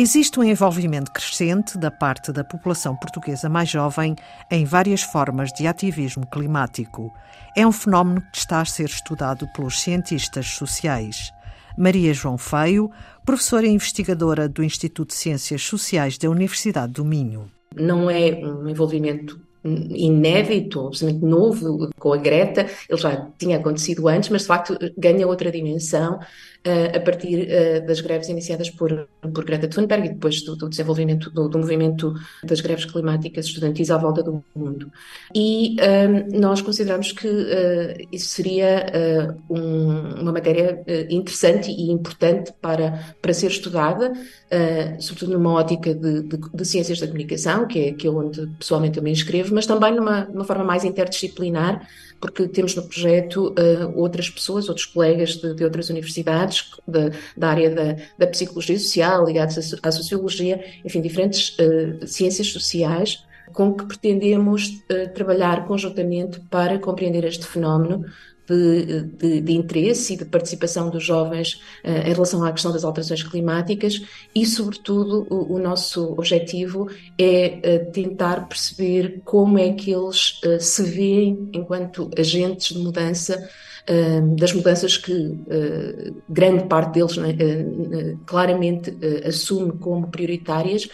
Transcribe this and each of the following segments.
Existe um envolvimento crescente da parte da população portuguesa mais jovem em várias formas de ativismo climático. É um fenómeno que está a ser estudado pelos cientistas sociais. Maria João Feio, professora e investigadora do Instituto de Ciências Sociais da Universidade do Minho. Não é um envolvimento inédito, absolutamente novo com a Greta, ele já tinha acontecido antes, mas de facto ganha outra dimensão uh, a partir uh, das greves iniciadas por, por Greta Thunberg e depois do, do desenvolvimento do, do, movimento das greves climáticas estudantis à volta do mundo. E uh, nós consideramos que isso seria um, uma matéria interessante e importante para, para ser estudada, sobretudo numa ótica de, de, de, ciências da comunicação, que é, que é onde pessoalmente eu me inscrevo, mas também numa, numa forma mais interdisciplinar, porque temos no projeto outras pessoas, outros colegas de, de outras universidades de, da área da, da, psicologia social, ligados à, sociologia, enfim, diferentes uh, ciências sociais com que pretendemos uh, trabalhar conjuntamente para compreender este fenómeno de, de, de, interesse e de participação dos jovens uh, em relação à questão das alterações climáticas e, sobretudo, o, o nosso objetivo é uh, tentar perceber como é que eles uh, se veem enquanto agentes de mudança das mudanças que grande parte deles né, claramente assume como prioritárias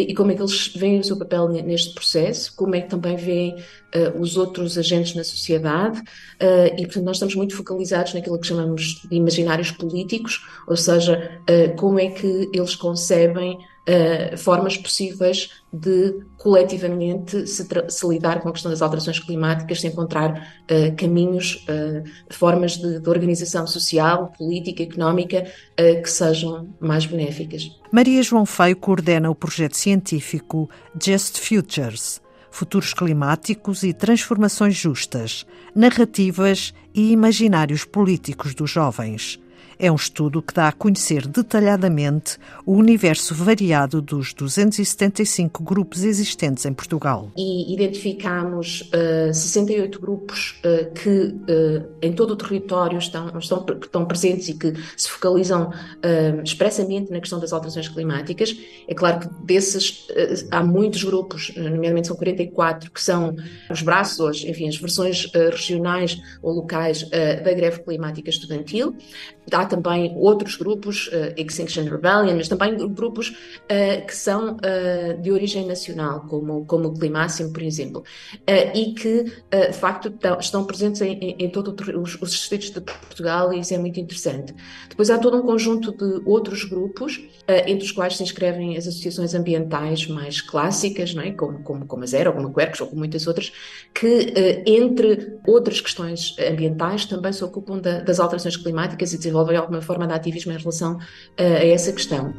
e como é que eles veem o seu papel neste processo, como é que também veem uh, os outros agentes na sociedade, uh, e portanto nós estamos muito focalizados naquilo que chamamos de imaginários políticos, ou seja, uh, como é que eles concebem Uh, formas possíveis de coletivamente se, se, lidar com a questão das alterações climáticas, se encontrar uh, caminhos, uh, formas de, de, organização social, política, económica que sejam mais benéficas. Maria João Feio coordena o projeto científico Just Futures futuros climáticos e transformações justas, narrativas e imaginários políticos dos jovens. É um estudo que dá a conhecer detalhadamente o universo variado dos 275 grupos existentes em Portugal. E identificamos uh, 68 grupos uh, que uh, em todo o território estão, estão, estão presentes e que se focalizam expressamente na questão das alterações climáticas. É claro que desses há muitos grupos, nomeadamente são 44, que são os braços, enfim, as versões regionais ou locais da greve climática estudantil. Há também outros grupos, uh, Extinction Rebellion, mas também grupos uh, que são uh, de origem nacional, como, como o Climáximo, por exemplo, e que, de facto, estão presentes em, em, em todos os, os distritos de Portugal e isso é muito interessante. Depois há todo um conjunto de outros grupos, entre os quais se inscrevem as associações ambientais mais clássicas, não é? como, como, como a Zero, como a Quercus, ou como muitas outras, que, entre outras questões ambientais, também se ocupam da, das alterações climáticas e desenvolvem alguma forma de ativismo em relação uh, a essa questão.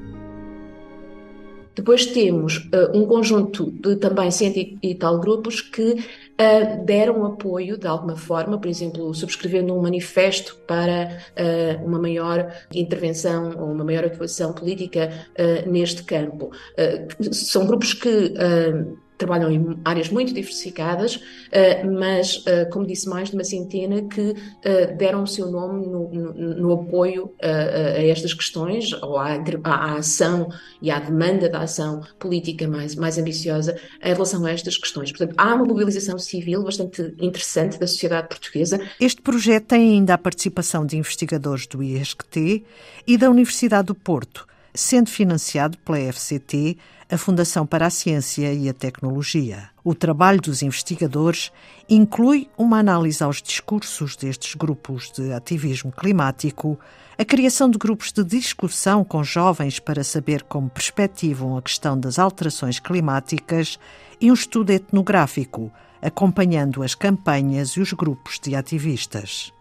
Depois temos uh, um conjunto de também cento e tal grupos que uh, deram apoio de alguma forma, por exemplo, subscrevendo um manifesto para uh, uma maior intervenção ou uma maior atuação política neste campo. são grupos que trabalham em áreas muito diversificadas, eh, mas, eh, como disse, mais de uma centena que eh, deram o seu nome no, no, no apoio a, estas questões, ou à, à, ação e à demanda da ação política mais, mais ambiciosa em relação a estas questões. Portanto, há uma mobilização civil bastante interessante da sociedade portuguesa. Este projeto tem ainda a participação de investigadores do ISCT e da Universidade do Porto, sendo financiado pela FCT a Fundação para a Ciência e a Tecnologia. O trabalho dos investigadores inclui uma análise aos discursos destes grupos de ativismo climático, a criação de grupos de discussão com jovens para saber como perspectivam a questão das alterações climáticas e um estudo etnográfico, acompanhando as campanhas e os grupos de ativistas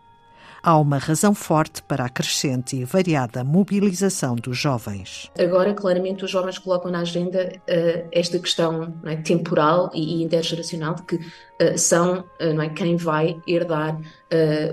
há uma razão forte para a crescente e variada mobilização dos jovens. Agora, claramente, os jovens colocam na agenda uh, esta questão é, temporal e, intergeracional de que são uh, não é, quem vai herdar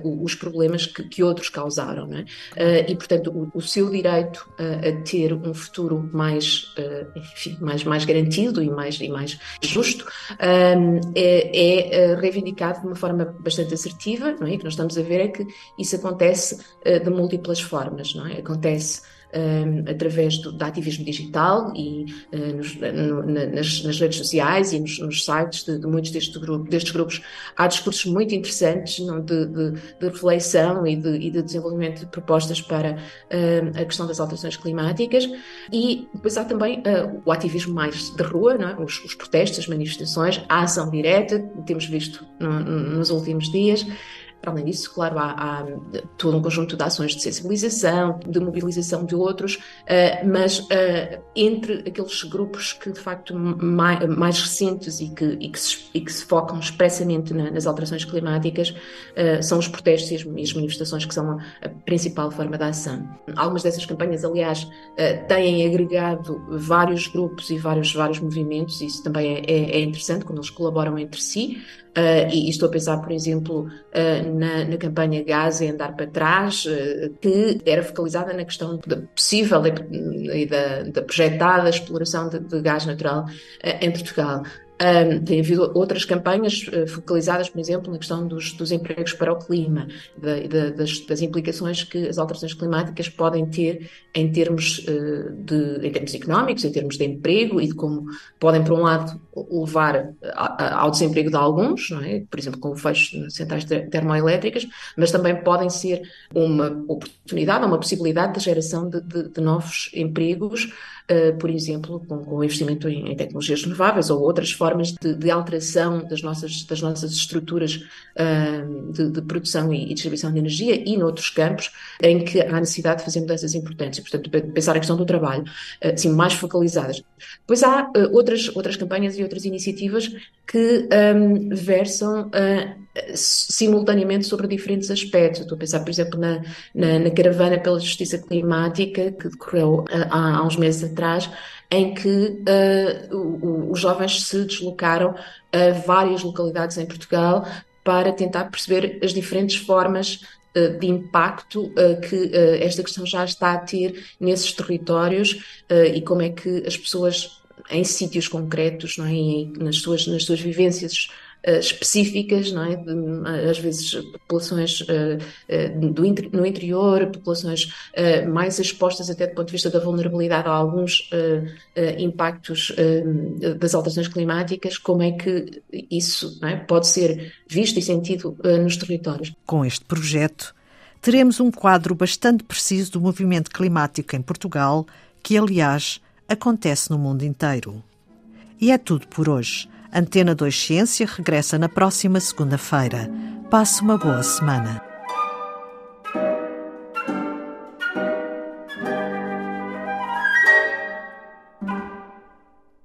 os problemas que, que, outros causaram. É? e, portanto, o, o seu direito a ter um futuro mais, enfim, mais, mais garantido e mais, e mais justo é, é reivindicado de uma forma bastante assertiva. Não é? O que nós estamos a ver é que isso acontece uh, de múltiplas formas, não é? Acontece através do, do, ativismo digital e uh, nos, no, nas, nas, redes sociais e nos, nos sites de, de, muitos deste grupo, destes grupos. Há discursos muito interessantes não, de, de, de, reflexão e de, e de, desenvolvimento de propostas para uh, a questão das alterações climáticas. E depois há também uh, o ativismo mais de rua, é? os, os, protestos, as manifestações, a ação direta, temos visto no, nos últimos dias. Para além disso, claro, há, há, todo um conjunto de ações de sensibilização, de mobilização de outros, uh, mas uh, entre aqueles grupos que, de facto, mais, mais recentes e que, e, que se, e que, se, focam expressamente na, nas alterações climáticas uh, são os protestos e as, manifestações que são a, principal forma de ação. Algumas dessas campanhas, aliás, têm agregado vários grupos e vários, vários movimentos, e isso também é, é, é interessante, quando eles colaboram entre si. E, estou a pensar, por exemplo, na, na, campanha Gás e Andar para Trás, uh, que era focalizada na questão da possível e da, da projetada exploração de, de gás natural em Portugal. Tem havido outras campanhas uh, focalizadas, por exemplo, na questão dos, dos empregos para o clima, de, de, das, das, implicações que as alterações climáticas podem ter em termos, uh, de, em termos económicos, em termos de emprego e de como podem, por um lado, levar ao desemprego de alguns, é? por exemplo, com o fecho de centrais termoelétricas, mas também podem ser uma oportunidade, uma possibilidade de geração de, de novos empregos uh, por exemplo, com, com investimento em, em, tecnologias renováveis ou outras formas de, de, alteração das nossas, das nossas estruturas uh, de, de, produção e, e, distribuição de energia e noutros campos em que há necessidade de fazer mudanças importantes. Portanto, pensar a questão do trabalho, uh, assim, mais focalizadas. Depois há outras, outras campanhas e outras iniciativas que um, versam simultaneamente sobre diferentes aspectos. Estou a pensar, por exemplo, na, na, na caravana pela justiça climática que decorreu há, há uns meses atrás, em que uh, os jovens se deslocaram a várias localidades em Portugal para tentar perceber as diferentes formas uh, de impacto uh, que esta questão já está a ter nesses territórios e como é que as pessoas em sítios concretos, não é? Nas suas nas suas vivências específicas, não é? De, às vezes populações uh, uh, do, no interior, populações mais expostas até do ponto de vista da vulnerabilidade a alguns impactos das alterações climáticas, como é que isso é? pode ser visto e sentido nos territórios. Com este projeto, teremos um quadro bastante preciso do movimento climático em Portugal, que, aliás, acontece no mundo inteiro. E é tudo por hoje. Antena 2 Ciência regressa na próxima segunda-feira. Passe uma boa semana.